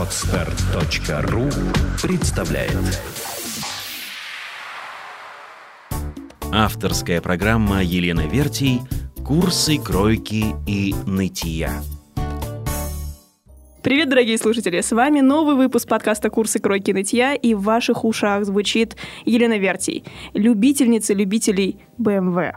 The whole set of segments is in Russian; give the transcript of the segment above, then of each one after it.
Отстар.ру представляет Авторская программа Елены Вертий «Курсы кройки и нытья». Привет, дорогие слушатели! С вами новый выпуск подкаста «Курсы кройки нытья», и в ваших ушах звучит Елена Вертий, любительница любителей BMW.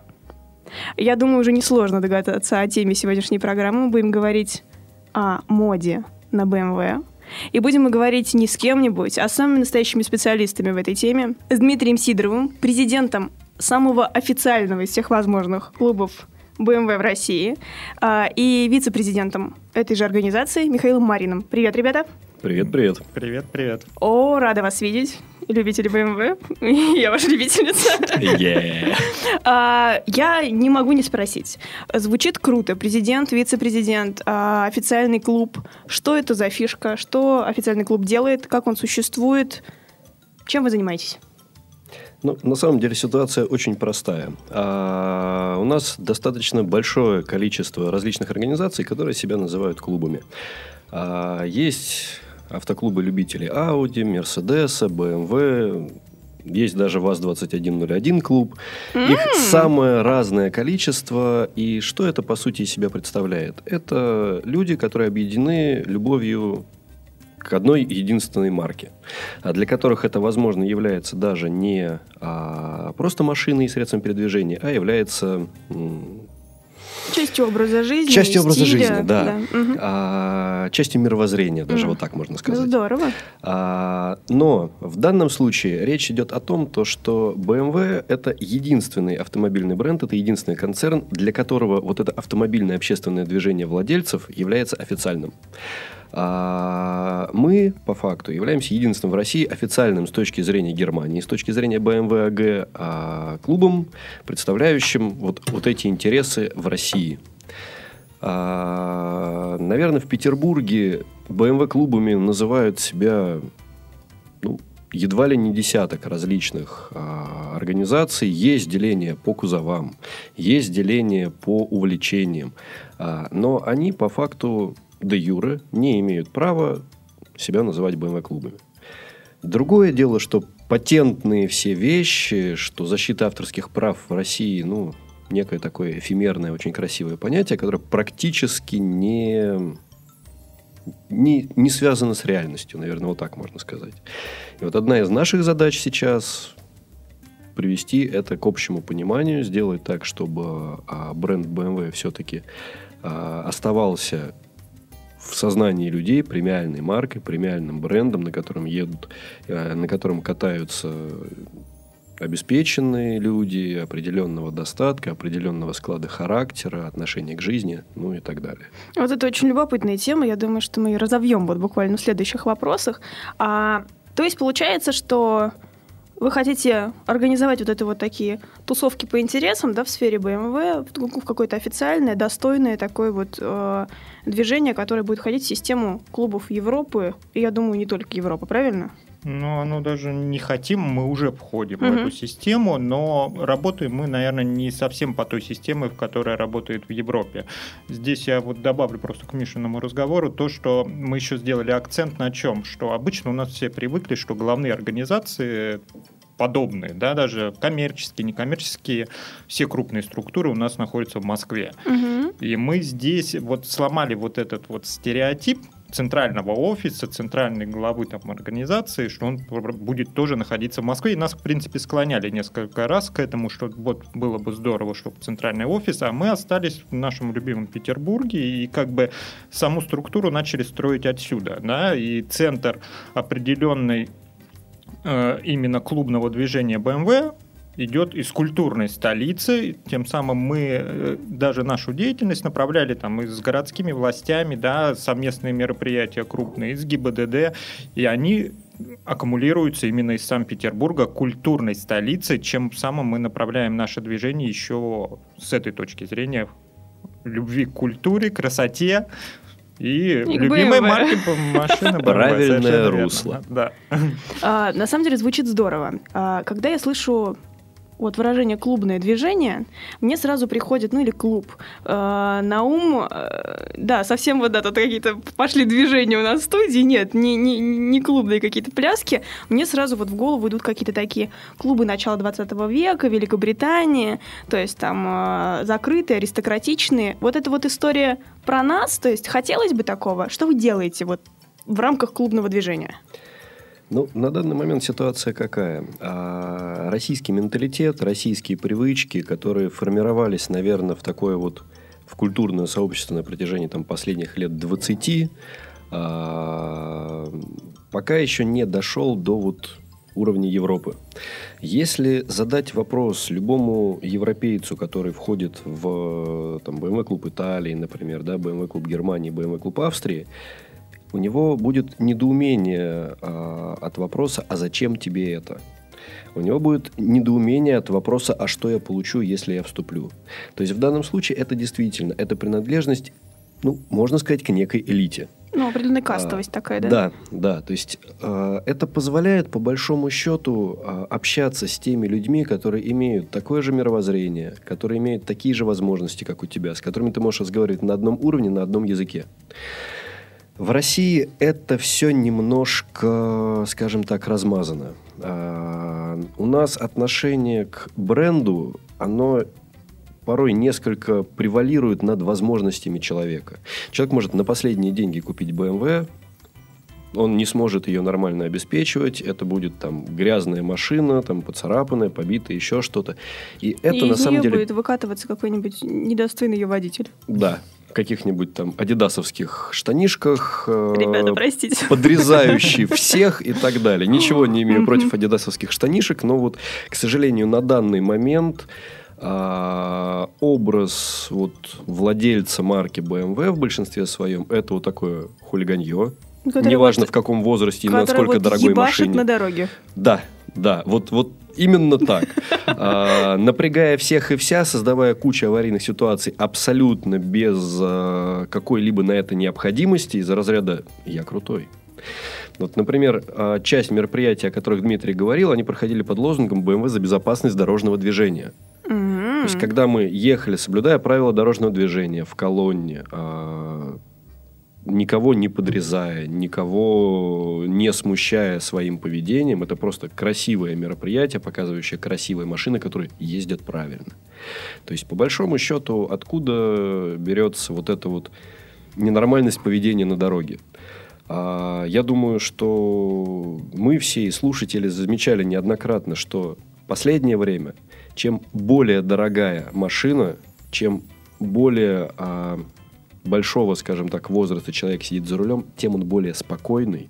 Я думаю, уже несложно догадаться о теме сегодняшней программы. Мы будем говорить о моде на BMW. И будем мы говорить не с кем-нибудь, а с самыми настоящими специалистами в этой теме. С Дмитрием Сидоровым, президентом самого официального из всех возможных клубов BMW в России, а, и вице-президентом этой же организации Михаилом Марином. Привет, ребята! Привет, привет. Привет, привет. О, рада вас видеть любители BMW. Я ваша любительница. Yeah. А, я не могу не спросить. Звучит круто. Президент, вице-президент, а, официальный клуб. Что это за фишка? Что официальный клуб делает? Как он существует? Чем вы занимаетесь? Ну, на самом деле ситуация очень простая. А, у нас достаточно большое количество различных организаций, которые себя называют клубами. А, есть автоклубы любителей Audi, Mercedes, BMW, есть даже ВАЗ-2101 клуб. Их самое разное количество. И что это, по сути, из себя представляет? Это люди, которые объединены любовью к одной единственной марке, а для которых это, возможно, является даже не а, просто машиной и средством передвижения, а является Частью образа жизни. Частью образа стиля, жизни, да. да. Мгм. а, частью мировоззрения, даже Мгм. вот так можно сказать. Здорово. А, но в данном случае речь идет о том, то, что BMW это единственный автомобильный бренд, это единственный концерн, для которого вот это автомобильное общественное движение владельцев является официальным. А, мы, по факту, являемся единственным в России официальным с точки зрения Германии, с точки зрения BMW AG, а, клубом, представляющим вот, вот эти интересы в России. А, наверное, в Петербурге BMW-клубами называют себя ну, едва ли не десяток различных а, организаций. Есть деление по кузовам, есть деление по увлечениям. А, но они по факту де юре не имеют права себя называть BMW-клубами. Другое дело, что патентные все вещи, что защита авторских прав в России, ну, некое такое эфемерное, очень красивое понятие, которое практически не, не, не связано с реальностью, наверное, вот так можно сказать. И вот одна из наших задач сейчас привести это к общему пониманию, сделать так, чтобы а, бренд BMW все-таки а, оставался в сознании людей премиальной маркой, премиальным брендом, на котором едут, э, на котором катаются обеспеченные люди определенного достатка, определенного склада характера, отношения к жизни, ну и так далее. Вот это очень любопытная тема. Я думаю, что мы ее разовьем вот буквально в следующих вопросах. А, то есть получается, что вы хотите организовать вот это вот такие тусовки по интересам, да, в сфере BMW, в в какое-то официальное, достойное такое вот э, движение, которое будет входить в систему клубов Европы, и я думаю, не только Европы, правильно? Ну, оно даже не хотим, мы уже входим Мгм. в эту систему, но работаем мы, наверное, не совсем по той системе, в которой работает в Европе. Здесь я вот добавлю просто к Мишиному разговору то, что мы еще сделали акцент на чем, что обычно у нас все привыкли, что главные организации подобные, да, даже коммерческие, некоммерческие, все крупные структуры у нас находятся в Москве. Мгм. И мы здесь вот сломали вот этот вот стереотип центрального офиса, центральной главы там, организации, что он будет тоже находиться в Москве. И нас, в принципе, склоняли несколько раз к этому, что вот было бы здорово, чтобы центральный офис, а мы остались в нашем любимом Петербурге и как бы саму структуру начали строить отсюда. Да? И центр определенной э, именно клубного движения BMW идет из культурной столицы, тем самым мы э, даже нашу деятельность направляли там и с городскими властями, да, совместные мероприятия крупные, из ГИБДД, и они аккумулируются именно из Санкт-Петербурга, культурной столицы, чем самым мы направляем наше движение еще с этой точки зрения любви к культуре, красоте, И, И любимой BMW. марки машины BMW, Правильное русло. Да. А, на самом деле звучит здорово. А, когда я слышу вот выражение клубное движение, мне сразу приходит, ну или клуб, э, на ум, э, да, совсем вот да, тут какие-то пошли движения у нас в студии, нет, не, не, не клубные какие-то пляски, мне сразу вот в голову идут какие-то такие клубы начала 20 века, Великобритании, то есть там э, закрытые, аристократичные. Вот эта вот история про нас, то есть хотелось бы такого, что вы делаете вот в рамках клубного движения? Ну, на данный момент ситуация какая? А, российский менталитет, российские привычки, которые формировались, наверное, в такое вот в культурное сообщество на протяжении там, последних лет 20, а, пока еще не дошел до вот уровня Европы. Если задать вопрос любому европейцу, который входит в там, BMW клуб Италии, например, да, BMW клуб Германии, BMW клуб Австрии, у него будет недоумение э, от вопроса «А зачем тебе это?». У него будет недоумение от вопроса «А что я получу, если я вступлю?». То есть в данном случае это действительно, это принадлежность, ну, можно сказать, к некой элите. Ну, определенная кастовость а, такая, да? Да, да. То есть э, это позволяет, по большому счету, э, общаться с теми людьми, которые имеют такое же мировоззрение, которые имеют такие же возможности, как у тебя, с которыми ты можешь разговаривать на одном уровне, на одном языке. В России это все немножко, скажем так, размазано. А, у нас отношение к бренду, оно порой несколько превалирует над возможностями человека. Человек может на последние деньги купить BMW, он не сможет ее нормально обеспечивать, это будет там грязная машина, там поцарапанная, побитая, еще что-то. И это и на самом деле... будет выкатываться какой-нибудь недостойный ее водитель. Да, каких-нибудь там адидасовских штанишках. Э, Ребята, простите. Подрезающий всех и так далее. Ничего не имею против адидасовских штанишек, но вот, к сожалению, на данный момент а, образ вот владельца марки BMW в большинстве своем это вот такое хулиганье. Неважно вот, в каком возрасте и насколько вот дорогой машине. на дороге. Да, да, вот, вот именно так. А, напрягая всех и вся, создавая кучу аварийных ситуаций абсолютно без а, какой-либо на это необходимости из-за разряда «я крутой». Вот, например, а, часть мероприятий, о которых Дмитрий говорил, они проходили под лозунгом «БМВ за безопасность дорожного движения». Mm-hmm. То есть, когда мы ехали, соблюдая правила дорожного движения в колонне, никого не подрезая, никого не смущая своим поведением. Это просто красивое мероприятие, показывающее красивые машины, которые ездят правильно. То есть, по большому счету, откуда берется вот эта вот ненормальность поведения на дороге? А, я думаю, что мы все и слушатели замечали неоднократно, что последнее время, чем более дорогая машина, чем более а, большого, скажем так, возраста человек сидит за рулем, тем он более спокойный.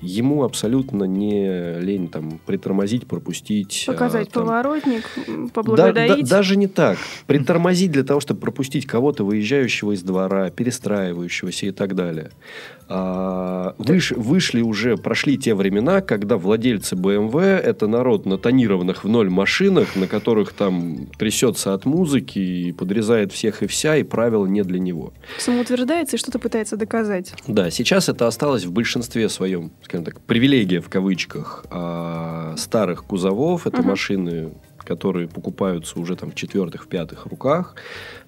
Ему абсолютно не лень там притормозить, пропустить. Показать а, там... поворотник, поблагодарить. Да, да, даже не так. Притормозить для того, чтобы пропустить кого-то, выезжающего из двора, перестраивающегося и так далее. А, выш, вышли уже, прошли те времена, когда владельцы BMW это народ на тонированных в ноль машинах, на которых там трясется от музыки и подрезает всех и вся, и правила не для него. Самоутверждается и что-то пытается доказать. Да, сейчас это осталось в большинстве своем, скажем так, привилегия в кавычках а, старых кузовов. Это угу. машины которые покупаются уже там в четвертых, в пятых руках.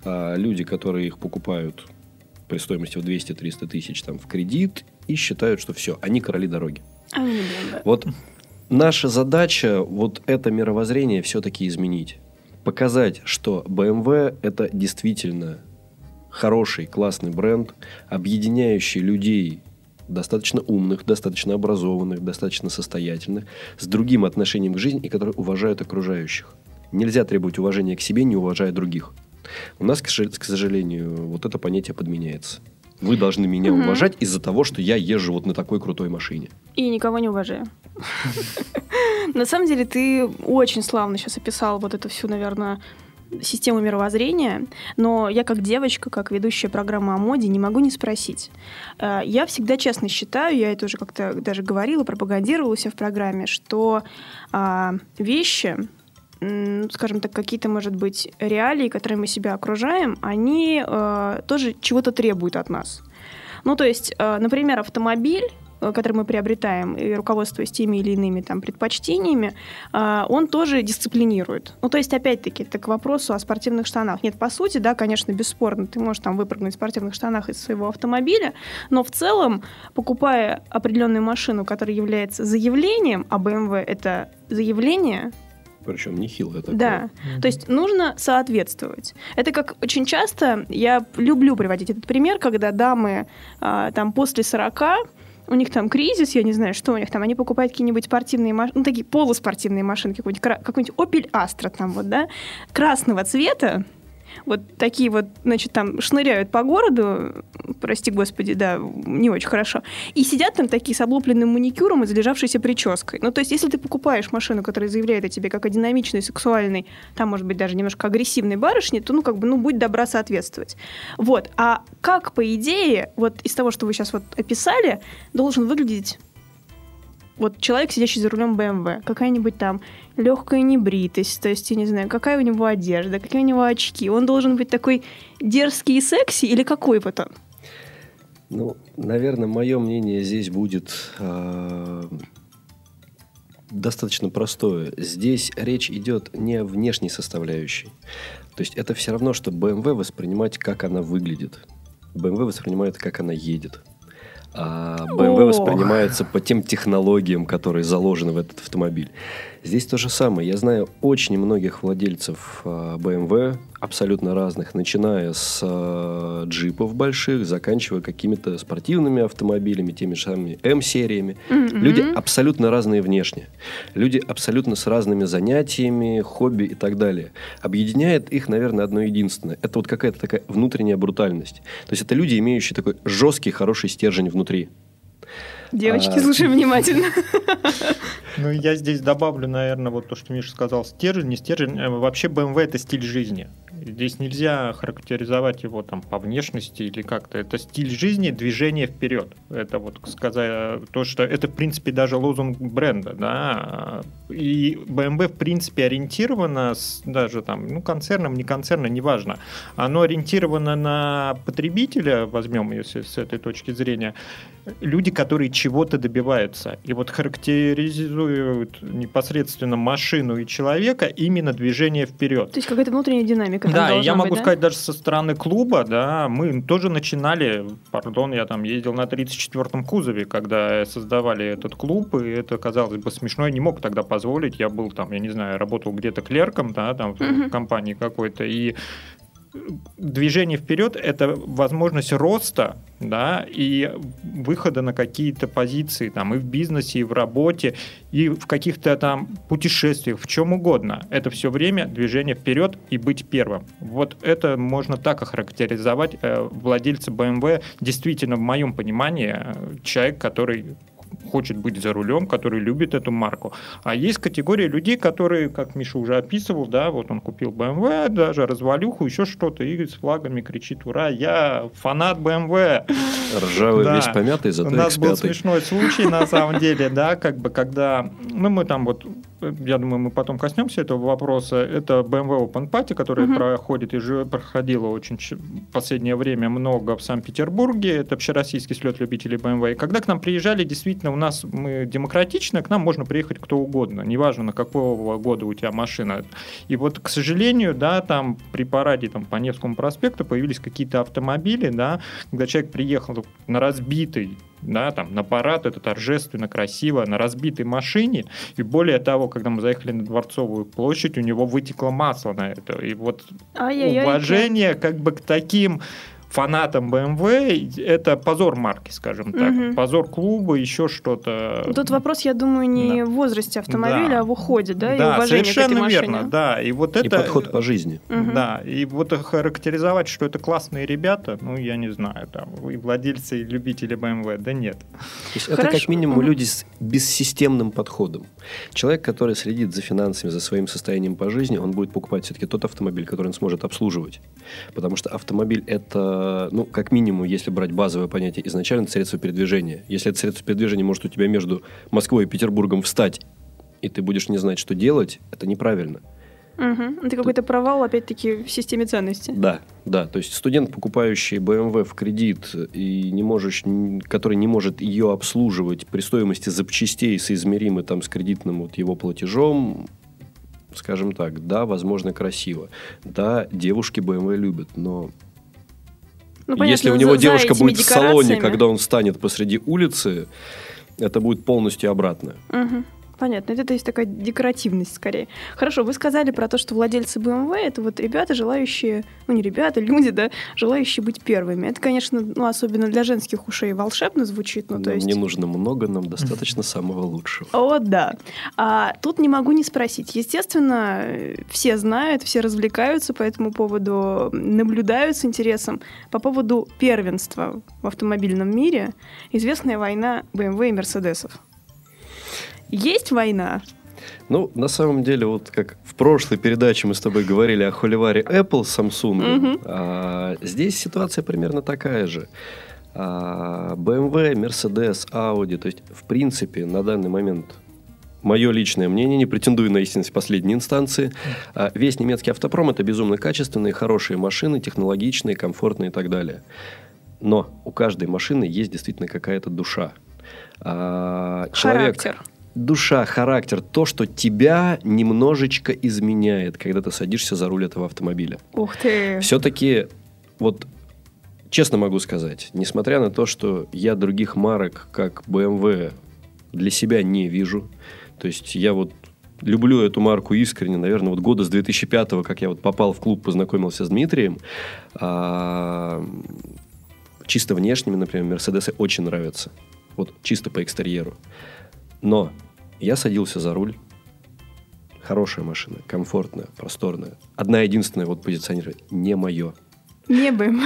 А, люди, которые их покупают при стоимости в 200-300 тысяч там, в кредит и считают, что все, они короли дороги. А. Вот наша задача вот это мировоззрение все-таки изменить. Показать, что BMW это действительно хороший, классный бренд, объединяющий людей достаточно умных, достаточно образованных, достаточно состоятельных, с другим отношением к жизни и которые уважают окружающих. Нельзя требовать уважения к себе, не уважая других. У нас, к сожалению, вот это понятие подменяется. Вы должны меня угу. уважать из-за того, что я езжу вот на такой крутой машине. И никого не уважаю. На самом деле, ты очень славно сейчас описал вот эту всю, наверное, систему мировоззрения, но я как девочка, как ведущая программы о моде, не могу не спросить. Э, я всегда честно считаю, я это уже как-то даже говорила, пропагандировала себя в программе, что а, вещи, скажем так, какие-то, может быть, реалии, которые мы себя окружаем, они э, тоже чего-то требуют от нас. Ну, то есть, э, например, автомобиль э, который мы приобретаем, и руководствуясь теми или иными там предпочтениями, а, он тоже дисциплинирует. Ну, то есть, опять-таки, это к вопросу о спортивных штанах. Нет, по сути, да, конечно, бесспорно, ты можешь там выпрыгнуть в спортивных штанах из своего автомобиля, но в целом, покупая определенную машину, которая является заявлением, а BMW это заявление, Причем нехилое такое. да. То есть нужно соответствовать. Это как очень часто, я люблю приводить этот пример, когда дамы а, там после 40 у них там кризис, я не знаю, что у них там, они покупают какие-нибудь спортивные машины, ну, такие полуспортивные машинки, какой-нибудь, какой-нибудь Opel Astra там вот, да, красного цвета, вот такие вот, значит, там шныряют по городу, прости господи, да, не очень хорошо, и сидят там такие с облупленным маникюром и залежавшейся прической. Ну, то есть, если ты покупаешь машину, которая заявляет о тебе как о динамичной, сексуальной, там, может быть, даже немножко агрессивной барышне, то, ну, как бы, ну, будь добра соответствовать. Вот. А как, по идее, вот из того, что вы сейчас вот описали, должен выглядеть вот человек, сидящий за рулем BMW, какая-нибудь там легкая небритость, то есть, я не знаю, какая у него одежда, какие у него очки. Он должен быть такой дерзкий и секси или какой вот он? Ну, наверное, мое мнение здесь будет э, достаточно простое. Здесь речь идет не о внешней составляющей. То есть это все равно, что BMW воспринимать, как она выглядит. BMW воспринимает, как она едет. А BMW Ох. воспринимается по тем технологиям, которые заложены в этот автомобиль. Здесь то же самое. Я знаю очень многих владельцев а, BMW, абсолютно разных, начиная с а, джипов больших, заканчивая какими-то спортивными автомобилями, теми же самыми М-сериями. Мгм. Люди абсолютно разные внешне. Люди абсолютно с разными занятиями, хобби и так далее. Объединяет их, наверное, одно единственное. Это вот какая-то такая внутренняя брутальность. То есть это люди, имеющие такой жесткий, хороший стержень внутри. Девочки, А. слушай внимательно. Ну, я здесь добавлю, наверное, вот то, что Миша сказал, стержень, не стержень. Э, Вообще BMW это стиль жизни. Здесь нельзя характеризовать его там по внешности или как-то. Это стиль жизни, движение вперед. Это вот сказать то, что это в принципе даже лозунг бренда, да. И BMW в принципе ориентировано с, даже там, ну концерном, не концерном, неважно. Оно ориентировано на потребителя, возьмем если с этой точки зрения, люди, которые чего-то добиваются. И вот характеризуют непосредственно машину и человека именно движение вперед. То есть какая-то внутренняя динамика Да, я могу быть, да? сказать, даже со стороны клуба, да, мы тоже начинали, пардон, я там ездил на 34-м кузове, когда создавали этот клуб, и это казалось бы смешно, я не мог тогда позволить, я был там, я не знаю, работал где-то клерком, да, там в Мгм. компании какой-то, и движение вперед это возможность роста, да, и выхода на какие-то позиции там и в бизнесе, и в работе, и в каких-то там путешествиях, в чем угодно. Это все время движение вперед и быть первым. Вот это можно так охарактеризовать э, владельца BMW. Действительно, в моем понимании, э, человек, который хочет быть за рулем, который любит эту марку. А есть категория людей, которые, как Миша уже описывал, да, вот он купил BMW, даже развалюху, еще что-то, и с флагами кричит, ура, я фанат BMW. Ржавый, Да. весь помятый, У зато нас был X5. смешной случай, на самом деле, да, как бы, когда, ну, мы там вот, я думаю, мы потом коснемся этого вопроса, это BMW Open Party, которая Мгм. проходит и же проходила очень в последнее время много в Санкт-Петербурге, это общероссийский слет любителей BMW, и когда к нам приезжали, действительно, у нас мы демократично, к нам можно приехать кто угодно, неважно, на какого года у тебя машина. И вот, к сожалению, да, там при параде там, по Невскому проспекту появились какие-то автомобили, да, когда человек приехал на разбитый да, там, на парад, это торжественно, красиво, на разбитой машине, и более того, когда мы заехали на Дворцовую площадь, у него вытекло масло на это, и вот Ай-яй-яй. уважение как бы к таким фанатам BMW это позор марки, скажем так, Мгм. позор клуба, еще что-то. Тут вопрос, я думаю, не Да. в возрасте автомобиля, Да. а в уходе, да, и да, уважении к этой совершенно машине. верно, да, и вот И это подход по жизни. Мгм. Да, и вот характеризовать, что это классные ребята, ну, я не знаю, там, и владельцы, и любители BMW, да нет. То есть это как минимум Мгм. люди с бессистемным подходом. Человек, который следит за финансами, за своим состоянием по жизни, он будет покупать все-таки тот автомобиль, который он сможет обслуживать. Потому что автомобиль это, ну, как минимум, если брать базовое понятие, изначально это средство передвижения. Если это средство передвижения может у тебя между Москвой и Петербургом встать, и ты будешь не знать, что делать, это неправильно. Угу. Это какой-то провал, опять-таки, в системе ценностей. Да, да. То есть студент, покупающий BMW в кредит и не можешь, который не может ее обслуживать при стоимости запчастей, соизмеримой там с кредитным вот его платежом, скажем так, да, возможно, красиво. Да, девушки BMW любят, но Ну, понятно, если у за- него за девушка этими будет в салоне, когда он встанет посреди улицы, это будет полностью обратно. Мгм. Понятно, это то есть такая декоративность скорее. Хорошо, вы сказали про то, что владельцы BMW это вот ребята, желающие, ну не ребята, люди, да, желающие быть первыми. Это, конечно, ну особенно для женских ушей волшебно звучит, ну то Нам есть. не нужно много, нам достаточно самого лучшего. О, да. А тут не могу не спросить. Естественно, все знают, все развлекаются по этому поводу, наблюдают с интересом. По поводу первенства в автомобильном мире известная война BMW и Мерседесов. Есть война? Ну, на самом деле, вот как в прошлой передаче мы с тобой говорили о холиваре Apple с Samsung, Мгм. а, здесь ситуация примерно такая же. А, BMW, Mercedes, Audi, то есть, в принципе, на данный момент Мое личное мнение, не претендую на истинность последней инстанции. а, Весь немецкий автопром – это безумно качественные, хорошие машины, технологичные, комфортные и так далее. Но у каждой машины есть действительно какая-то душа. А, Человек, Характер. Душа, характер, то, что тебя немножечко изменяет, когда ты садишься за руль этого автомобиля. Ух ты. Все-таки, вот честно могу сказать, несмотря на то, что я других марок, как BMW, для себя не вижу, то есть я вот люблю эту марку искренне, наверное, вот года с 2005, как я вот попал в клуб, познакомился с Дмитрием, а, чисто внешними, например, Мерседесы очень нравятся. Вот чисто по экстерьеру. Но я садился за руль. Хорошая машина, комфортная, просторная. Одна единственная вот позиционировать. Не мое. Не БМ.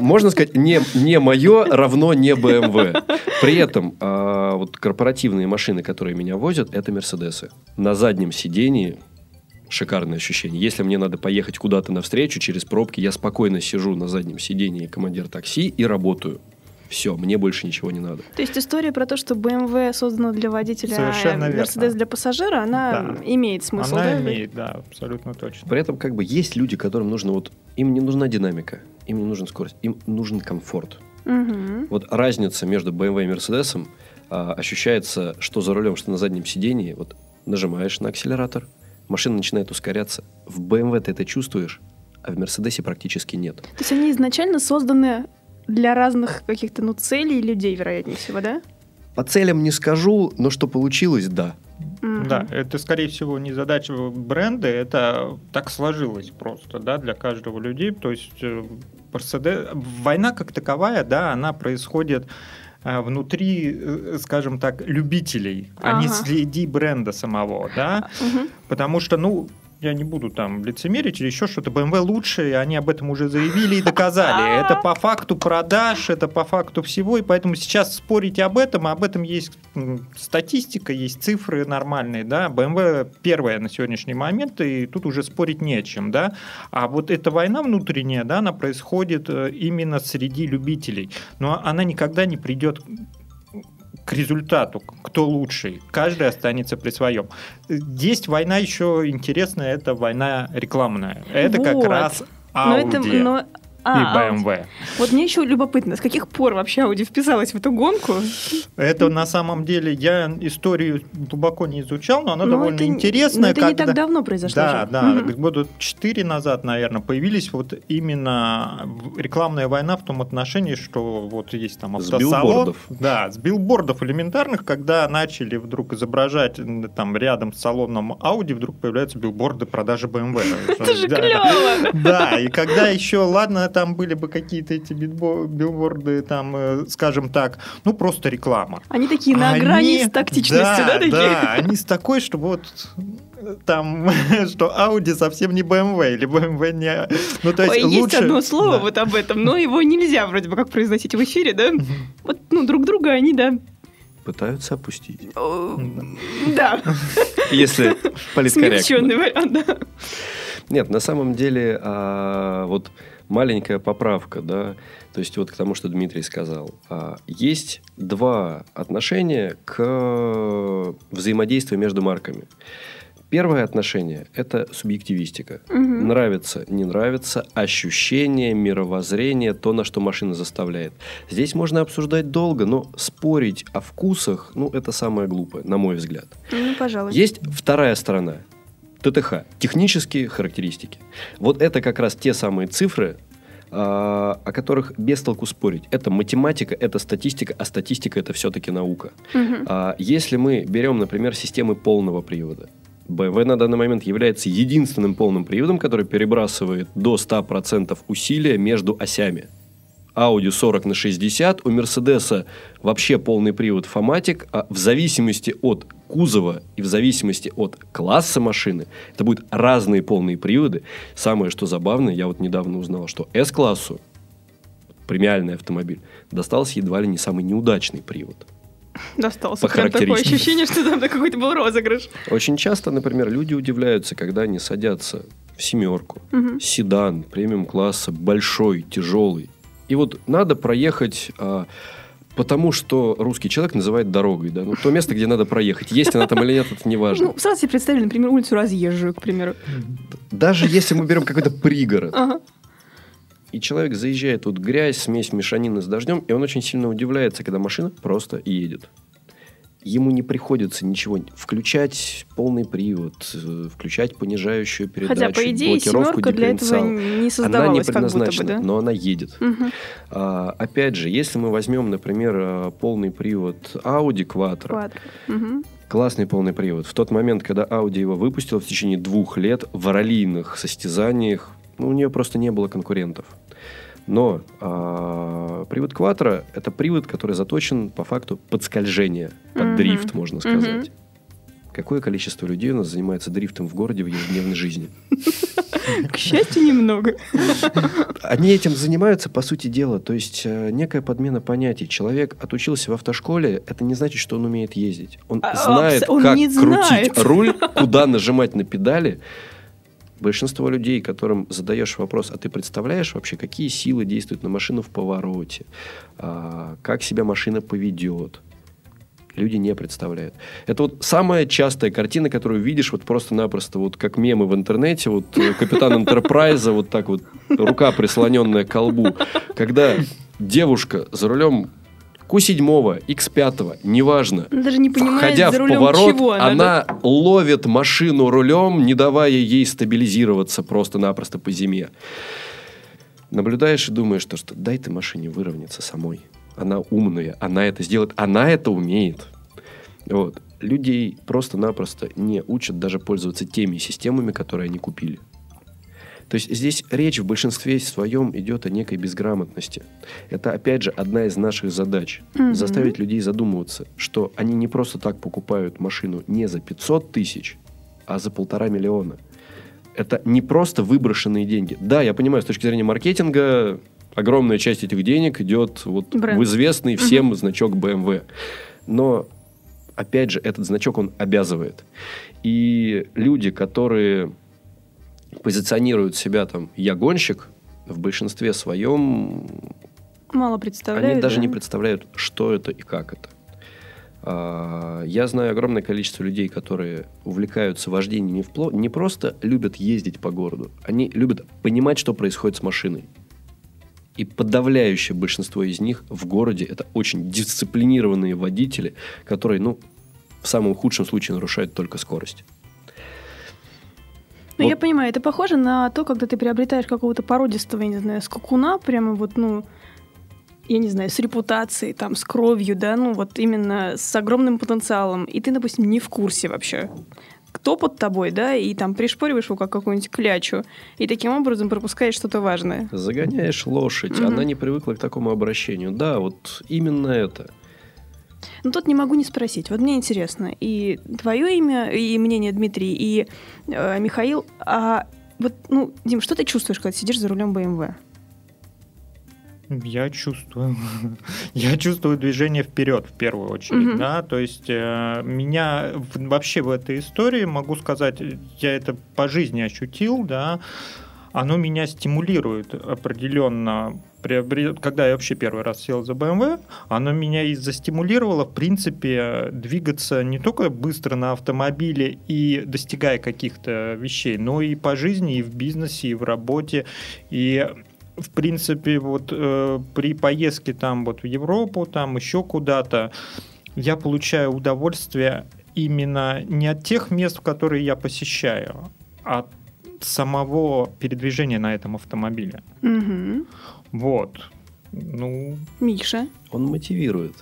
Можно сказать, не, не мое равно не BMW. При этом а, вот корпоративные машины, которые меня возят, это Мерседесы. На заднем сидении шикарное ощущение. Если мне надо поехать куда-то навстречу через пробки, я спокойно сижу на заднем сидении командир такси и работаю. Все, мне больше ничего не надо. То есть история про то, что BMW создана для водителя, Совершенно а верно. Mercedes для пассажира, она Да. имеет смысл. Она да? имеет, да, абсолютно точно. При этом как бы есть люди, которым нужно вот... Им не нужна динамика, им не нужна скорость, им нужен комфорт. Мгм. Вот разница между BMW и Mercedes а, ощущается, что за рулем, что на заднем сидении. Вот нажимаешь на акселератор, машина начинает ускоряться. В BMW ты это чувствуешь, а в Мерседесе практически нет. То есть они изначально созданы для разных каких-то ну, целей людей, вероятнее всего, да? По целям не скажу, но что получилось, да. Мгм. Да, это, скорее всего, не задача бренда, это так сложилось просто, да, для каждого людей. То есть э, Mercedes- война как таковая, да, она происходит э, внутри, э, скажем так, любителей, а не Ага. среди бренда самого, да, Мгм. потому что, ну, я не буду там лицемерить или еще что-то. BMW лучше, и они об этом уже заявили и доказали. Это по факту продаж, это по факту всего, и поэтому сейчас спорить об этом, а об этом есть статистика, есть цифры нормальные, да. BMW первая на сегодняшний момент, и тут уже спорить не о чем, да. А вот эта война внутренняя, да, она происходит э, именно среди любителей, но она никогда не придет к результату, кто лучший. Каждый останется при своем. Есть война еще интересная, это война рекламная. Это как Вот. раз Но Audi это, но- а, Audi. BMW. Вот мне еще любопытно, с каких пор вообще Audi вписалась в эту гонку? Это на самом деле я историю глубоко не изучал, но она Ну, довольно это- интересная. но это не когда- так давно произошло Да, же. да, Мгм. года 4 назад, наверное, появились вот именно рекламная война в том отношении, что вот есть там С автосалон. билбордов. Да, с билбордов элементарных, когда начали вдруг изображать там рядом с салоном Audi, вдруг появляются билборды продажи BMW. Это же клево! Да, и когда еще, ладно, там были бы какие-то эти билбо- билборды, там, э, скажем так, ну просто реклама. Они такие на Они- грани с тактичностью, да, такие? Да, они с такой, что вот там, что Audi совсем не BMW, или BMW не... Ну, то есть Ой, есть лучше... одно слово Да. вот об этом, но его нельзя вроде бы как произносить в эфире, да? Вот, ну, друг друга они, да. Пытаются опустить. Да, Если политкорректно. смягченный вариант, да. Нет, на самом деле, а, вот маленькая поправка, да, то есть вот к тому, что Дмитрий сказал. А, есть два отношения к взаимодействию между марками. Первое отношение – это субъективистика. Мгм. Нравится, не нравится, ощущение, мировоззрение, то, на что машина заставляет. Здесь можно обсуждать долго, но спорить о вкусах, ну, это самое глупое, на мой взгляд. Ну, пожалуй. Есть вторая сторона. ТТХ. Технические характеристики. Вот это как раз те самые цифры, а, о которых без толку спорить. Это математика, это статистика, а статистика это все-таки наука. А Если мы берем, например, системы полного привода, BMW на данный момент является единственным полным приводом, который перебрасывает до 100% усилия между осями. Audi 40 на 60, у Мерседеса вообще полный привод Фоматик, а в зависимости от кузова и в зависимости от класса машины, это будут разные полные приводы. Самое, что забавно, я вот недавно узнал, что S-классу, премиальный автомобиль, достался едва ли не самый неудачный привод. Достался. по Прям такое ощущение, что там какой-то был розыгрыш. Очень часто, например, люди удивляются, когда они садятся в семерку, Мгм. седан премиум-класса, большой, тяжелый. И вот надо проехать, а, потому что русский человек называет дорогой, да, ну, то место, где надо проехать. Есть она там или нет, это не важно. Ну, сразу себе представили, например, улицу разъезжую, к примеру. Даже если мы берем какой-то пригород, Ага. и человек заезжает, вот грязь, смесь мешанины с дождем, и он очень сильно удивляется, когда машина просто едет. Ему не приходится ничего включать полный привод, э, включать понижающую передачу, Хотя, по идее, блокировку, для этого не Она не создавалась, будто бы, предназначена, да? но она едет. Мгм. А, опять же, если мы возьмем, например, а, полный привод Audi Quattro, Квадро. Мгм. классный полный привод. В тот момент, когда Audi его выпустила в течение двух лет в раллийных состязаниях, ну, у нее просто не было конкурентов. Но а, привод Quattro – это привод, который заточен по факту под скольжение, под Мгм. дрифт, можно сказать. Какое количество людей у нас занимается дрифтом в городе в ежедневной жизни? К счастью, немного. Они этим занимаются, по сути дела. То есть э, некая подмена понятий. Человек отучился в автошколе, это не значит, что он умеет ездить. Он А, знает, как крутить руль, куда нажимать на педали. Большинство людей, которым задаешь вопрос, а ты представляешь вообще, какие силы действуют на машину в повороте, А, как себя машина поведет, люди не представляют. Это вот самая частая картина, которую видишь вот просто-напросто, вот как мемы в интернете, вот э, капитан Энтерпрайза, вот так вот, рука прислоненная к колбу, когда девушка за рулем Q7, X5, неважно, Она даже не понимает, входя за в рулем поворот, чего она. она ловит машину рулем, не давая ей стабилизироваться просто-напросто по зиме. Наблюдаешь и думаешь, что, что дай ты машине выровняться самой. Она умная, она это сделает, она это умеет. Вот. Людей просто-напросто не учат даже пользоваться теми системами, которые они купили. То есть здесь речь в большинстве своем идет о некой безграмотности. Это, опять же, одна из наших задач. Мгм. Заставить людей задумываться, что они не просто так покупают машину не за 500 тысяч, а за полтора миллиона. Это не просто выброшенные деньги. Да, я понимаю, с точки зрения маркетинга, огромная часть этих денег идет вот Бренд. в известный всем значок BMW. Но, опять же, этот значок, он обязывает. И люди, которые позиционируют себя там «я гонщик», в большинстве своем Мало представляю. они даже да. не представляют, что это и как это. А, Я знаю огромное количество людей, которые увлекаются вождением не, впло- не просто любят ездить по городу, они любят понимать, что происходит с машиной. И подавляющее большинство из них в городе это очень дисциплинированные водители, которые, ну, в самом худшем случае нарушают только скорость. Ну, Вот. я понимаю, это похоже на то, когда ты приобретаешь какого-то породистого, я не знаю, скакуна, прямо вот, ну, я не знаю, с репутацией, там, с кровью, да, ну, вот именно с огромным потенциалом, и ты, допустим, не в курсе вообще, кто под тобой, да, и там пришпориваешь его как какую-нибудь клячу, и таким образом пропускаешь что-то важное. Загоняешь лошадь, Мгм. она не привыкла к такому обращению. Да, вот именно это. Ну, тут не могу не спросить. Вот мне интересно, и твое имя, и мнение Дмитрий, и э, Михаил, а вот, ну, Дим, что ты чувствуешь, когда сидишь за рулем БМВ? Я чувствую. Я чувствую движение вперед в первую очередь, Мгм. да. То есть э, меня в- вообще в этой истории могу сказать, я это по жизни ощутил, да. Оно меня стимулирует определенно. Когда я вообще первый раз сел за BMW, оно меня и застимулировало, в принципе, двигаться не только быстро на автомобиле и достигая каких-то вещей, но и по жизни, и в бизнесе, и в работе. И в принципе, вот э, при поездке там вот в Европу, там еще куда-то, я получаю удовольствие именно не от тех мест, которые я посещаю, а от самого передвижения на этом автомобиле. Мгм. Вот. Ну, Миша. Он мотивирует.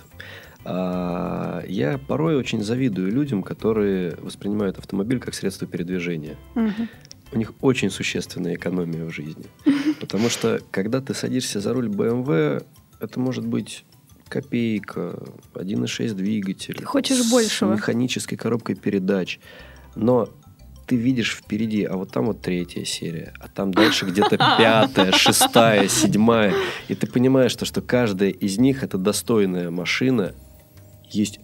А, Я порой очень завидую людям, которые воспринимают автомобиль как средство передвижения. Мгм. У них очень существенная экономия в жизни. Потому что, когда ты садишься за руль BMW, это может быть копейка, 1.6 двигатель. Ты хочешь с большего. механической коробкой передач. Но ты видишь впереди, а вот там вот третья серия, а там дальше где-то пятая, шестая, седьмая. И ты понимаешь, что, что каждая из них это достойная машина. Есть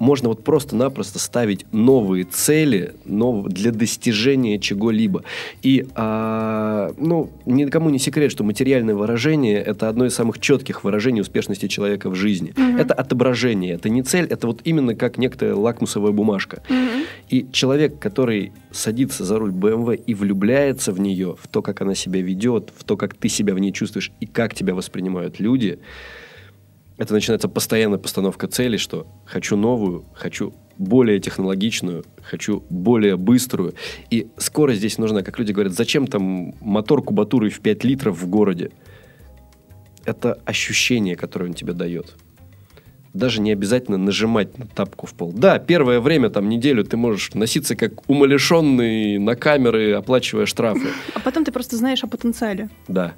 можно вот просто-напросто ставить новые цели нов- для достижения чего-либо. И, а, ну, никому не секрет, что материальное выражение – это одно из самых четких выражений успешности человека в жизни. Мгм. Это отображение, это не цель, это вот именно как некая лакмусовая бумажка. Мгм. И человек, который садится за руль BMW и влюбляется в нее, в то, как она себя ведет, в то, как ты себя в ней чувствуешь и как тебя воспринимают люди, это начинается постоянная постановка цели, что хочу новую, хочу более технологичную, хочу более быструю. И скорость здесь нужна, как люди говорят, зачем там мотор кубатурой в 5 литров в городе? Это ощущение, которое он тебе дает. Даже не обязательно нажимать на тапку в пол. Да, первое время, там, неделю ты можешь носиться как умалишенный на камеры, оплачивая штрафы. А потом ты просто знаешь о потенциале. Да.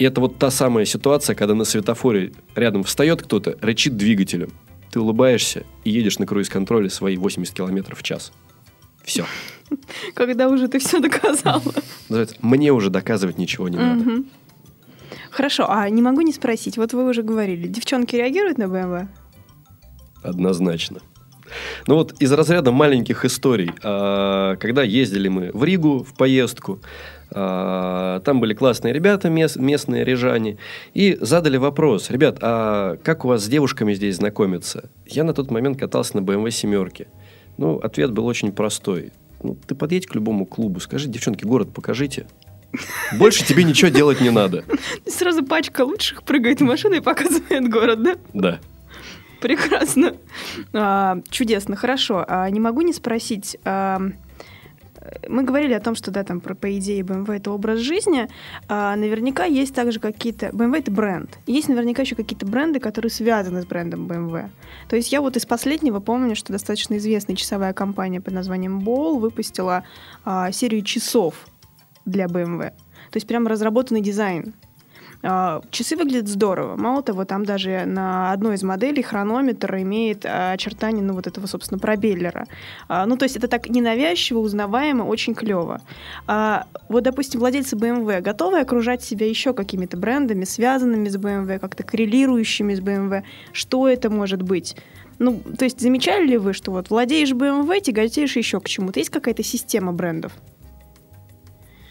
И это вот та самая ситуация, когда на светофоре рядом встает кто-то, рычит двигателем. Ты улыбаешься и едешь на круиз-контроле свои 80 км в час. Все. Когда уже ты все доказала. Мне уже доказывать ничего не надо. Хорошо, а не могу не спросить. Вот вы уже говорили, девчонки реагируют на BMW? Однозначно. Ну вот из разряда маленьких историй. А, Когда ездили мы в Ригу в поездку, там были классные ребята, мес- местные рижане, и задали вопрос, ребят, а как у вас с девушками здесь знакомиться? Я на тот момент катался на BMW семерке. Ну, ответ был очень простой. Ну, ты подъедь к любому клубу, скажи, девчонки, город покажите. Больше тебе ничего делать не надо. Сразу пачка лучших прыгает в машину и показывает город, да? Да. Прекрасно. А, чудесно, хорошо. А, не могу не спросить. а, мы говорили о том, что, да, там, про, по идее, BMW это образ жизни. А, наверняка есть также какие-то... BMW это бренд. Есть наверняка еще какие-то бренды, которые связаны с брендом BMW. То есть я вот из последнего помню, что достаточно известная часовая компания под названием Ball выпустила а, серию часов для BMW. То есть прям разработанный дизайн. А, Часы выглядят здорово. Мало того, там даже на одной из моделей хронометр имеет а, очертания, ну, вот этого, собственно, пробеллера. А, Ну, то есть это так ненавязчиво, узнаваемо, очень клево. Вот, допустим, владельцы BMW готовы окружать себя еще какими-то брендами, связанными с BMW, как-то коррелирующими с BMW? Что это может быть? Ну, то есть замечали ли вы, что вот владеешь BMW, тяготеешь еще к чему-то? Есть какая-то система брендов?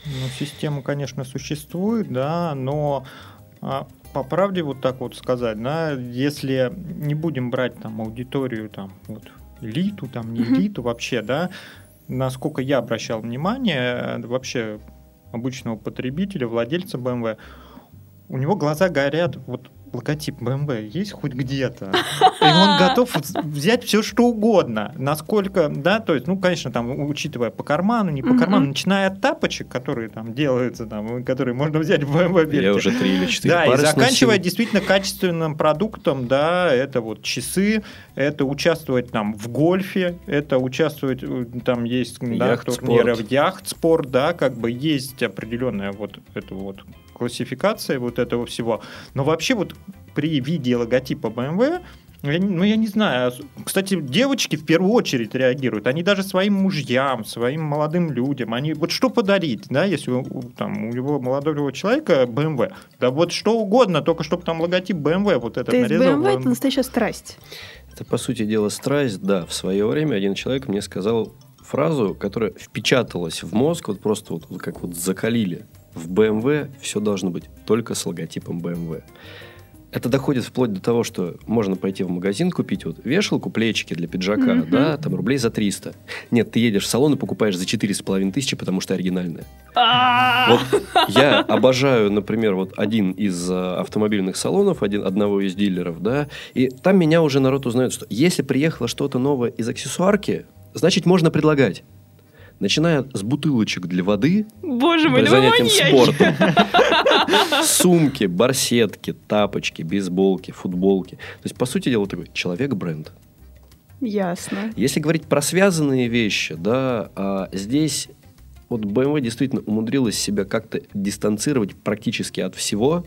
Ну, система, конечно, существует, да, но а, по правде вот так вот сказать, да, если не будем брать там аудиторию, там, вот, элиту, там, не элиту вообще, да, насколько я обращал внимание, э, вообще обычного потребителя, владельца BMW, у него глаза горят, вот логотип BMW есть хоть где-то. И он готов взять все, что угодно. Насколько, да, то есть, ну, конечно, там, учитывая по карману, не по карману, начиная от тапочек, которые там делаются, там, которые можно взять в BMW. Я уже три или четыре Да, и заканчивая сносил. действительно качественным продуктом, да, это вот часы, это участвовать там в гольфе, это участвовать, э, там есть да, Яхт-спорт. турниры в яхт-спорт, да, как бы есть определенная вот эта вот классификация вот этого всего. Но вообще вот при виде логотипа BMW я ну, я не знаю. Кстати, девочки в первую очередь реагируют. Они даже своим мужьям, своим молодым людям, они вот что подарить, да, если у, там, у него молодого человека BMW, да вот что угодно, только чтобы там логотип BMW вот этот То есть нарезал. BMW это настоящая страсть. Это, по сути дела, страсть. Да, в свое время один человек мне сказал фразу, которая впечаталась в мозг, вот просто вот, вот как вот закалили. В BMW все должно быть только с логотипом BMW. Это доходит вплоть до того, что можно пойти в магазин купить вот вешалку, плечики для пиджака, Мгм. да, там рублей за 300. Нет, ты едешь в салон и покупаешь за 4,5 тысячи, потому что оригинальная. А, Вот я обожаю, например, вот один из э, автомобильных салонов, один, одного из дилеров, да, и там меня уже народ узнает, что если приехало что-то новое из аксессуарки, значит, можно предлагать. Начиная с бутылочек для воды Боже мой, занятиям маньяки. спортом, сумки, барсетки, тапочки, бейсболки, футболки. То есть, по сути дела, такой человек-бренд. Ясно. Если говорить про связанные вещи, да, а, здесь вот BMW действительно умудрилась себя как-то дистанцировать практически от всего,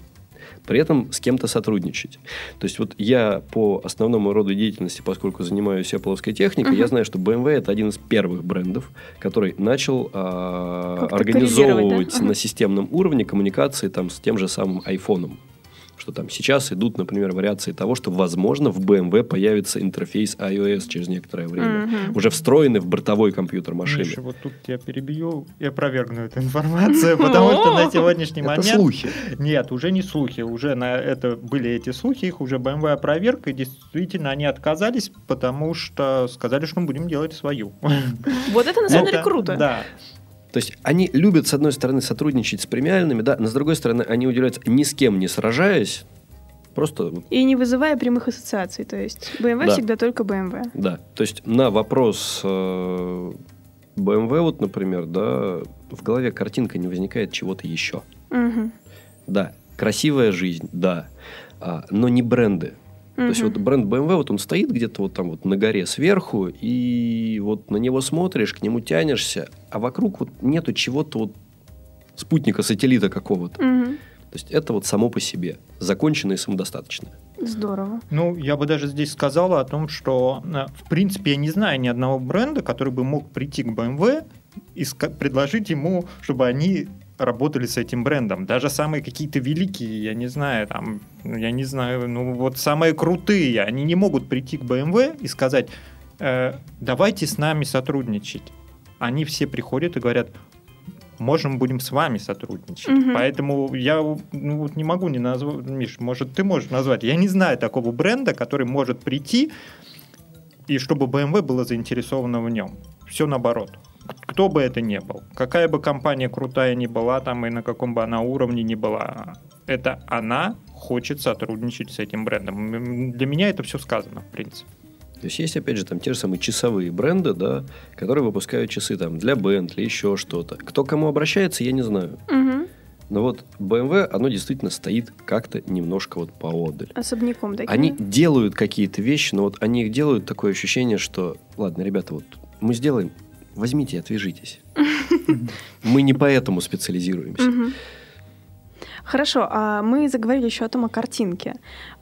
при этом с кем-то сотрудничать. То есть вот я по основному роду деятельности, поскольку занимаюсь Apple техникой, Мгм. я знаю, что BMW это один из первых брендов, который начал а, организовывать да? Ага. на системном уровне коммуникации там с тем же самым айфоном. Что там сейчас идут, например, вариации того, что, возможно, в BMW появится интерфейс iOS через некоторое время. Мгм. Уже встроенный в бортовой компьютер машины. Миша, вот тут я перебью и опровергну эту информацию, потому что на сегодняшний Это момент... слухи. Нет, уже не слухи, уже на это были эти слухи, их уже BMW опроверг, и действительно они отказались, потому что сказали, что мы будем делать свою. Вот это на самом деле Это- круто. Да. То есть они любят, с одной стороны, сотрудничать с премиальными, да, но с другой стороны, они уделяются ни с кем не сражаясь, просто И не вызывая прямых ассоциаций. То есть BMW Да. всегда только BMW. Да, то есть на вопрос э, BMW, вот, например, да, в голове картинка не возникает чего-то еще. Мгм. Да, красивая жизнь, да, а, но не бренды. То есть вот бренд BMW, вот он стоит где-то вот там вот на горе сверху, и вот на него смотришь, к нему тянешься, а вокруг вот нету чего-то вот спутника, сателлита какого-то. Мгм. То есть это вот само по себе, законченное и самодостаточное. Здорово. Ну, я бы даже здесь сказала о том, что, э, в принципе, я не знаю ни одного бренда, который бы мог прийти к BMW и предложить ему, чтобы они работали с этим брендом. Даже самые какие-то великие, я не знаю, там, ну, я не знаю, ну вот самые крутые, они не могут прийти к BMW и сказать, «Э, давайте с нами сотрудничать. Они все приходят и говорят, можем, будем с вами сотрудничать. Мгм. Поэтому я ну, вот не могу не назвать, Миш, может, ты можешь назвать. Я не знаю такого бренда, который может прийти, и чтобы BMW было заинтересовано в нем. Все наоборот. Кто бы это ни был, какая бы компания крутая ни была, там и на каком бы она уровне ни была, это она хочет сотрудничать с этим брендом. Для меня это все сказано, в принципе. То есть есть, опять же, там те же самые часовые бренды, да, которые выпускают часы там для Bentley, еще что-то. Кто к кому обращается, я не знаю. Мгм. Но вот BMW, оно действительно стоит как-то немножко вот поодаль. Особняком таким. Они делают какие-то вещи, но вот они их делают, такое ощущение, что, ладно, ребята, вот мы сделаем, возьмите и отвяжитесь. Мы не поэтому специализируемся. Хорошо, а мы заговорили еще о том, о картинке.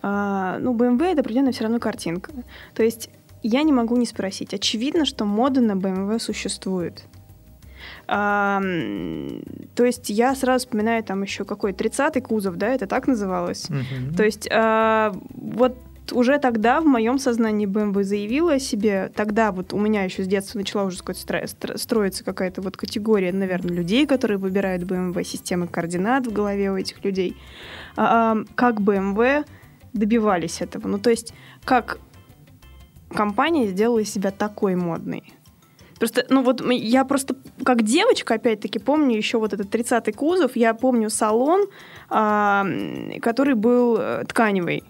А, ну, BMW это определенно все равно картинка. То есть я не могу не спросить. Очевидно, что мода на BMW существует. А, то есть я сразу вспоминаю там еще какой 30-й кузов, да, это так называлось? То есть а, вот уже тогда в моем сознании BMW заявила о себе, тогда вот у меня еще с детства начала уже строиться какая-то вот категория, наверное, людей, которые выбирают BMW, системы координат в голове у этих людей. А, как BMW добивались этого? Ну, то есть как компания сделала себя такой модной? Просто, ну вот я просто как девочка, опять-таки, помню еще вот этот 30-й кузов, я помню салон, а, который был э, тканевый.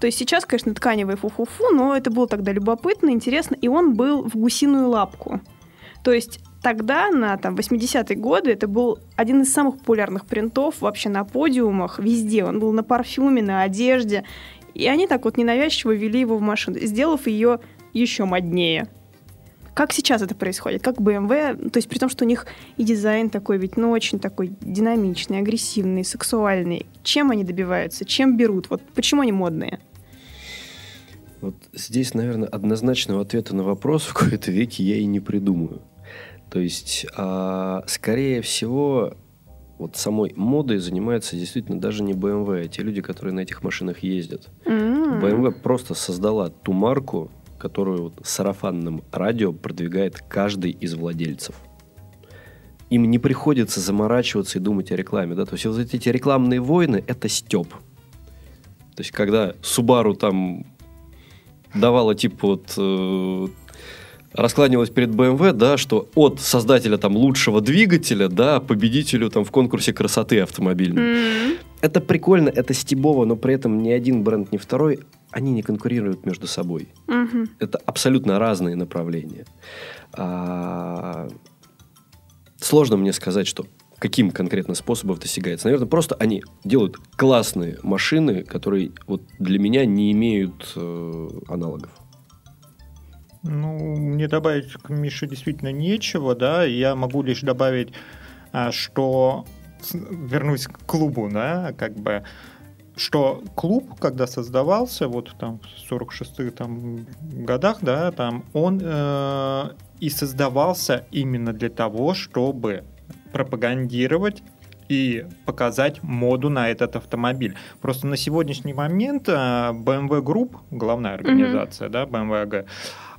То есть сейчас, конечно, тканевый фу-фу-фу, но это было тогда любопытно, интересно, и он был в гусиную лапку. То есть тогда, на там, 80-е годы, это был один из самых популярных принтов вообще на подиумах, везде. Он был на парфюме, на одежде. И они так вот ненавязчиво вели его в машину, сделав ее еще моднее. Как сейчас это происходит? Как BMW, то есть при том, что у них и дизайн такой ведь, ну, очень такой динамичный, агрессивный, сексуальный. Чем они добиваются? Чем берут? Вот почему они модные? Вот здесь, наверное, однозначного ответа на вопрос в какой-то веке я и не придумаю. То есть, а, скорее всего, вот самой модой занимаются действительно даже не BMW, а те люди, которые на этих машинах ездят. М. BMW просто создала ту марку, которую вот сарафанным радио продвигает каждый из владельцев. им не приходится заморачиваться и думать о рекламе. Да? То есть вот эти рекламные войны – это степ. То есть когда Subaru там давала типа вот э, перед BMW, да, что от создателя там лучшего двигателя, да, победителю там в конкурсе красоты автомобильной. М, Это прикольно, это стебово, но при этом ни один бренд, ни второй, они не конкурируют между собой. мгм. Это абсолютно разные направления. А, Сложно мне сказать, что каким конкретно способом достигается. Наверное, просто они делают классные машины, которые вот для меня не имеют э, аналогов. Ну, мне добавить к Мише действительно нечего, да, я могу лишь добавить, а, что вернусь к клубу, да, как бы, что клуб, когда создавался, вот там в 46-х там годах, да, там он э, и создавался именно для того, чтобы пропагандировать и показать моду на этот автомобиль. Просто на сегодняшний момент э, BMW Group, главная организация, да, BMW AG,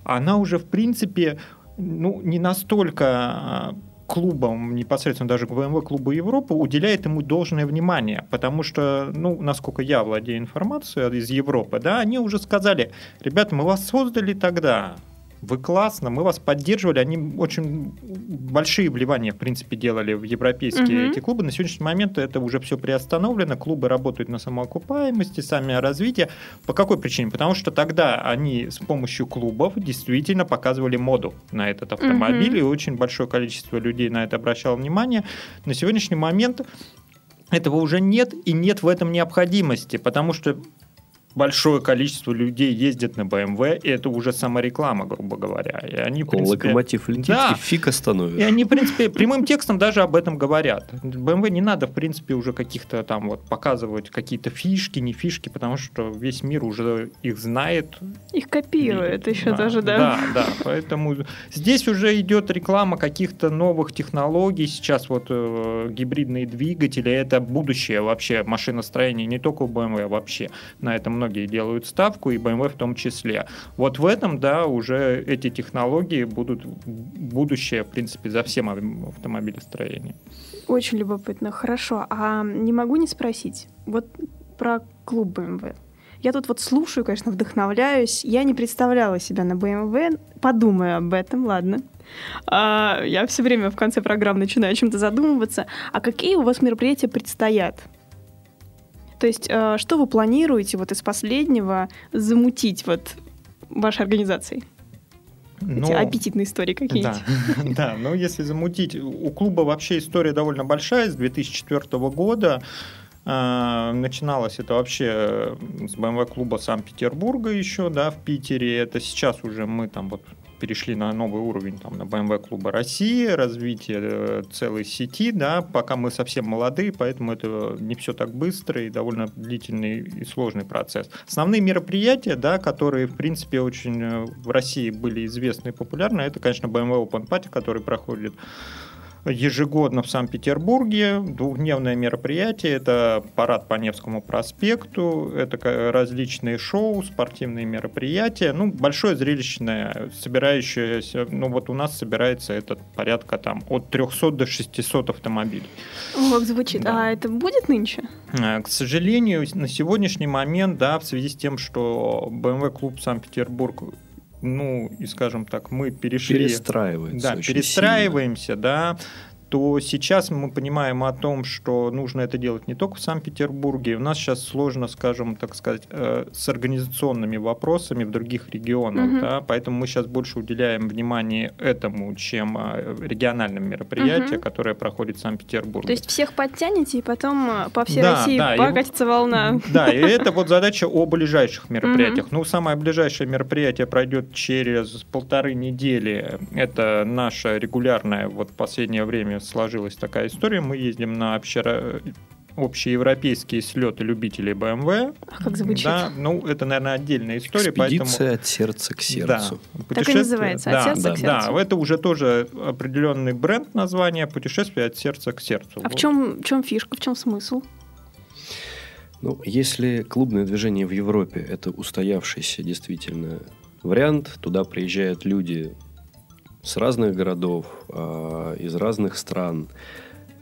она уже, в принципе, ну, не настолько а, клубам, непосредственно даже BMW клубу Европы, уделяет ему должное внимание, потому что, ну, насколько я владею информацией из Европы, да, они уже сказали, ребята, мы вас создали тогда, вы классно, мы вас поддерживали, они очень большие вливания, в принципе, делали в европейские Мгм. эти клубы. На сегодняшний момент это уже все приостановлено, клубы работают на самоокупаемости, сами развитие. По какой причине? Потому что тогда они с помощью клубов действительно показывали моду на этот автомобиль, Мгм. и очень большое количество людей на это обращало внимание. На сегодняшний момент этого уже нет, и нет в этом необходимости, потому что большое количество людей ездят на BMW, и это уже самореклама, грубо говоря. И они, в принципе, Локомотив летит Да. и фиг остановишь. и они, в принципе, прямым текстом даже об этом говорят. BMW не надо, в принципе, уже каких-то там вот показывать какие-то фишки, не фишки, потому что весь мир уже их знает. Их копируют еще Да, даже, да. Да, да. Поэтому здесь уже идет реклама каких-то новых технологий. Сейчас вот э, гибридные двигатели это будущее вообще машиностроения не только у BMW, а вообще. На это многие делают ставку, и BMW в том числе. Вот в этом, да, уже эти технологии будут будущее, в принципе, за всем ав- автомобилестроением. Очень любопытно. Хорошо. А не могу не спросить. Вот про клуб BMW. Я тут вот слушаю, конечно, вдохновляюсь. Я не представляла себя на BMW. Подумаю об этом, ладно. А, я все время в конце программы начинаю о чем-то задумываться. А какие у вас мероприятия предстоят? То есть, э, что вы планируете вот из последнего замутить вот вашей организацией? Эти Но- аппетитные истории какие-нибудь. Да, да, но если замутить, у клуба вообще история довольно большая, с 2004 года. А, Начиналось это вообще с BMW клуба Санкт-Петербурга еще, да, в Питере. Это сейчас уже мы там вот перешли на новый уровень там, на BMW клуба России, развитие э, целой сети, да, пока мы совсем молодые, поэтому это не все так быстро и довольно длительный и сложный процесс. Основные мероприятия, да, которые, в принципе, очень э, в России были известны и популярны, это, конечно, BMW Open Party, который проходит ежегодно в Санкт-Петербурге. Двухдневное мероприятие. Это парад по Невскому проспекту, это различные шоу, спортивные мероприятия. Ну, большое зрелищное, собирающееся... Ну, вот у нас собирается это порядка там от 300 до 600 автомобилей. Как звучит. Да. А это будет нынче? Э, К сожалению, на сегодняшний момент, да, в связи с тем, что BMW клуб Санкт-Петербург, ну, и скажем так, мы перешли... Перестраивается. Да, перестраиваемся, да, то сейчас мы понимаем о том, что нужно это делать не только в Санкт-Петербурге. У нас сейчас сложно, скажем, так сказать, э, с организационными вопросами в других регионах, Мгм. да, поэтому мы сейчас больше уделяем внимание этому, чем э, региональным мероприятиям, Мгм. которые проходят в Санкт-Петербурге. То есть всех подтяните, и потом э, по всей Да, России да, и покатится волна. Да, и это вот задача о ближайших мероприятиях. Ну, самое ближайшее мероприятие пройдет через полторы недели. Это наша регулярная, вот в последнее время сложилась такая история. Мы ездим на общеро- общеевропейские слеты любителей BMW. А как звучит? Да, ну, это, наверное, отдельная история, Экспедиция от сердца к сердцу. Да, Так и путешествие- называется, да, от сердца да, к Да, сердцу. это уже тоже определенный бренд названия «Путешествие от сердца к сердцу». А в Вот. чем, в чем фишка, в чем смысл? Ну, если клубное движение в Европе – это устоявшийся действительно вариант, туда приезжают люди с разных городов, а, из разных стран,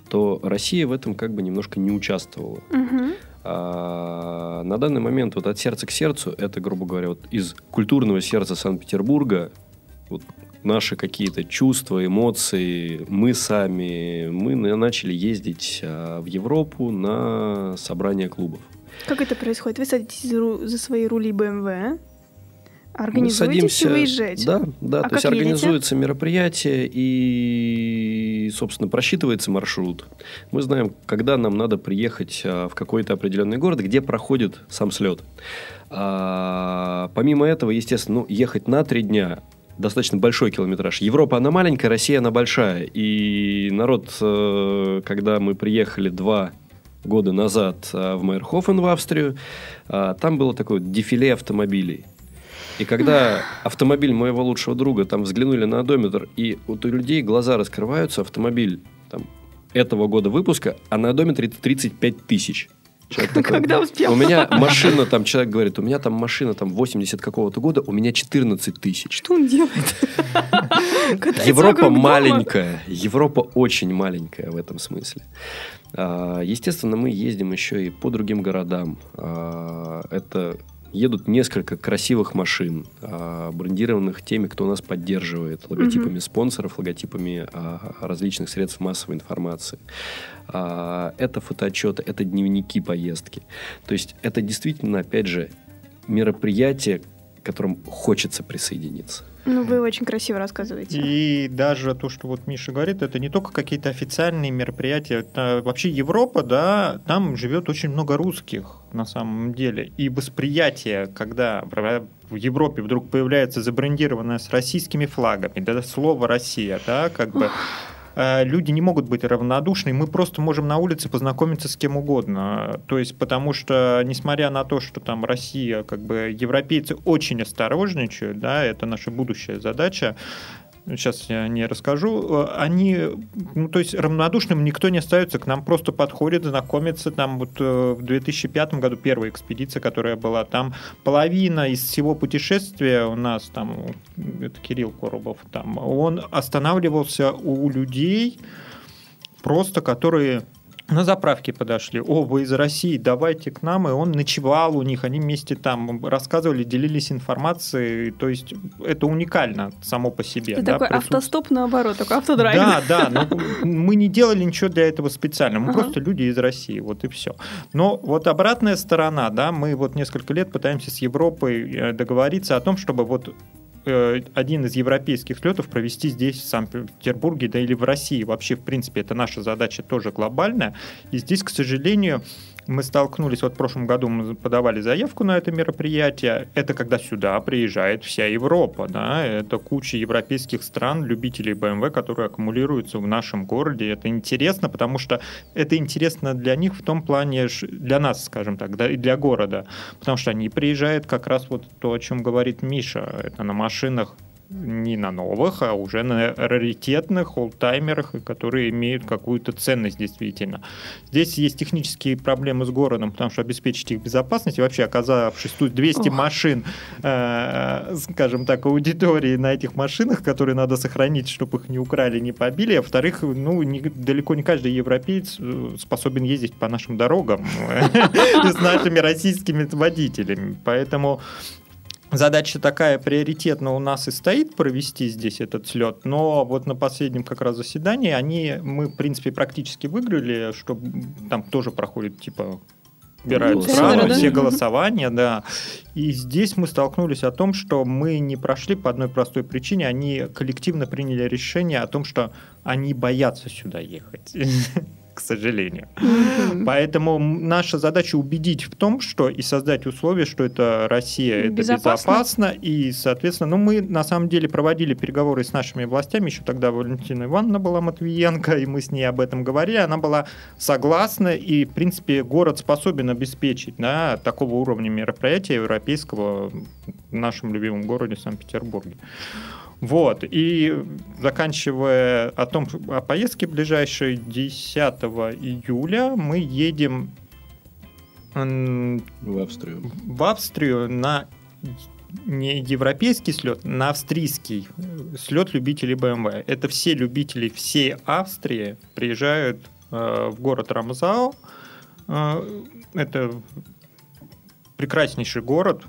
то Россия в этом как бы немножко не участвовала. Мгм. А, на данный момент вот от сердца к сердцу, это, грубо говоря, вот из культурного сердца Санкт-Петербурга, вот наши какие-то чувства, эмоции, мы сами, мы на- начали ездить а, в Европу на собрания клубов. Как это происходит? Вы садитесь за, ру- за свои рули БМВ, Организуетесь и выезжаете? Да, да. А то есть едете? организуется мероприятие и, собственно, просчитывается маршрут. Мы знаем, когда нам надо приехать а, в какой-то определенный город, где проходит сам слет. А, помимо этого, естественно, ну, ехать на три дня достаточно большой километраж. Европа, она маленькая, Россия, она большая. И народ, э, когда мы приехали два года назад а, в Майерхофен в Австрию, а, там было такое дефиле автомобилей. И когда автомобиль моего лучшего друга там взглянули на одометр, и вот у людей глаза раскрываются, автомобиль там, этого года выпуска, а на одометре 35 тысяч. Человек такой, Когда успел? У меня машина, там человек говорит, у меня там машина там 80 какого-то года, у меня 14 тысяч. Что он делает? Европа маленькая, Европа очень маленькая в этом смысле. А, Естественно, мы ездим еще и по другим городам. А, Это едут несколько красивых машин, а, брендированных теми, кто нас поддерживает, логотипами спонсоров, логотипами а, различных средств массовой информации. А, Это фотоотчеты, это дневники поездки. То есть это действительно, опять же, мероприятие, к которым хочется присоединиться. Ну, вы очень красиво рассказываете. И даже то, что вот Миша говорит, это не только какие-то официальные мероприятия. Это вообще Европа, да, там живет очень много русских на самом деле. И восприятие, когда в Европе вдруг появляется забрендированное с российскими флагами, да, слово «Россия», да, как бы э, люди не могут быть равнодушны, мы просто можем на улице познакомиться с кем угодно. То есть, потому что, несмотря на то, что там Россия, как бы европейцы очень осторожничают, да, это наша будущая задача, сейчас я не расскажу, э, они, ну, то есть равнодушным никто не остается, к нам просто подходит, знакомится, там вот э, в 2005 году первая экспедиция, которая была, там половина из всего путешествия у нас, там, это Кирилл Коробов, там, он останавливался у людей, просто которые на заправке подошли. О, вы из России, давайте к нам. И он ночевал у них, они вместе там рассказывали, делились информацией. То есть это уникально само по себе. Это да, такой присутствие. автостоп наоборот, такой автодрайв. Да, да, но мы не делали ничего для этого специально, мы Ага. просто люди из России, вот и все. Но вот обратная сторона, да, мы вот несколько лет пытаемся с Европой э, договориться о том, чтобы вот э, один из европейских слетов провести здесь, в Санкт-Петербурге, да или в России. Вообще, в принципе, это наша задача тоже глобальная. И здесь, к сожалению, мы столкнулись, вот в прошлом году мы подавали заявку на это мероприятие. Это когда сюда приезжает вся Европа, да, это куча европейских стран, любителей BMW, которые аккумулируются в нашем городе. Это интересно, потому что это интересно для них в том плане, для нас, скажем так, да, и для города, потому что они приезжают как раз вот то, о чем говорит Миша, это на машинах не на новых, а уже на раритетных олдтаймерах, которые имеют какую-то ценность действительно. Здесь есть технические проблемы с городом, потому что обеспечить их безопасность, и вообще оказавшись тут 200 Ох. машин, э, скажем так, аудитории на этих машинах, которые надо сохранить, чтобы их не украли, не побили, а во-вторых, ну, не- далеко не каждый европеец э, способен ездить по нашим дорогам с нашими российскими водителями. Поэтому Задача такая приоритетно у нас и стоит провести здесь этот слет, но вот на последнем как раз заседании они, мы, в принципе, практически выиграли, что там тоже проходит, типа, убирают сразу Да? все голосования, да. И здесь мы столкнулись о том, что мы не прошли по одной простой причине. Они коллективно приняли решение о том, что они боятся сюда ехать. К сожалению. Мгм. Поэтому наша задача убедить в том, что и создать условия, что это Россия, это Безопасно. безопасно, и, соответственно, ну, мы на самом деле проводили переговоры с нашими властями, еще тогда Валентина Ивановна была Матвиенко, и мы с ней об этом говорили, она была согласна, и, в принципе, город способен обеспечить да, такого уровня мероприятия европейского в нашем любимом городе Санкт-Петербурге. Вот, и заканчивая о том, о поездке ближайшей 10 июля, мы едем В Австрию. в Австрию на не европейский слет, на австрийский слет любителей BMW. Это все любители всей Австрии приезжают э, в город Рамзау. Э, это прекраснейший город,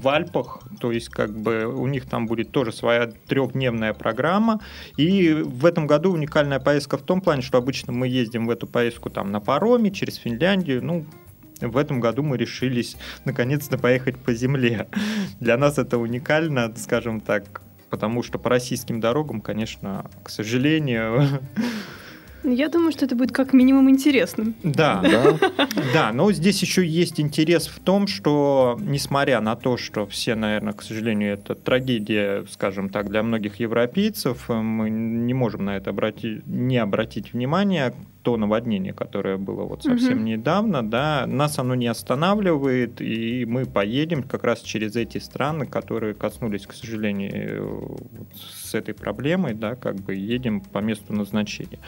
в Альпах, то есть как бы у них там будет тоже своя трехдневная программа. И в этом году уникальная поездка в том плане, что обычно мы ездим в эту поездку там на пароме через Финляндию, ну, в этом году мы решились наконец-то поехать по земле. Для нас это уникально, скажем так, потому что по российским дорогам, конечно, к сожалению, Я думаю, что это будет как минимум интересным. Да, да, да, но здесь еще есть интерес в том, что, несмотря на то, что все, наверное, к сожалению, это трагедия, скажем так, для многих европейцев, мы не можем на это обратить, не обратить внимание, то наводнение, которое было вот совсем угу. недавно, да, нас оно не останавливает, и мы поедем как раз через эти страны, которые коснулись, к сожалению, вот с этой проблемой, да, как бы едем по месту назначения.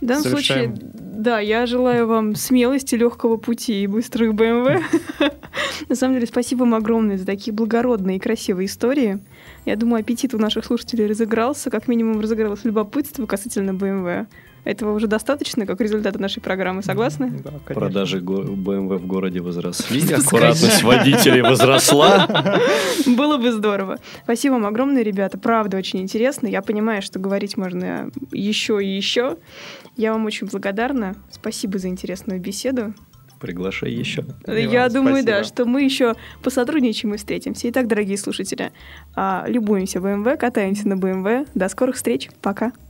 В данном Совершаем... случае, да, я желаю вам смелости, легкого пути и быстрых БМВ. На самом деле, спасибо вам огромное за такие благородные и красивые истории. Я думаю, аппетит у наших слушателей разыгрался, как минимум разыгралось любопытство касательно БМВ. Этого уже достаточно, как результат нашей программы, согласны? Да, Продажи BMW в городе возросли, аккуратность водителей возросла. Было бы здорово. Спасибо вам огромное, ребята. Правда, очень интересно. Я понимаю, что говорить можно еще и еще. Я вам очень благодарна. Спасибо за интересную беседу. Приглашай еще. Я думаю, спасибо. да, что мы еще посотрудничаем и встретимся. Итак, дорогие слушатели, а, любуемся BMW, катаемся на BMW. До скорых встреч. Пока.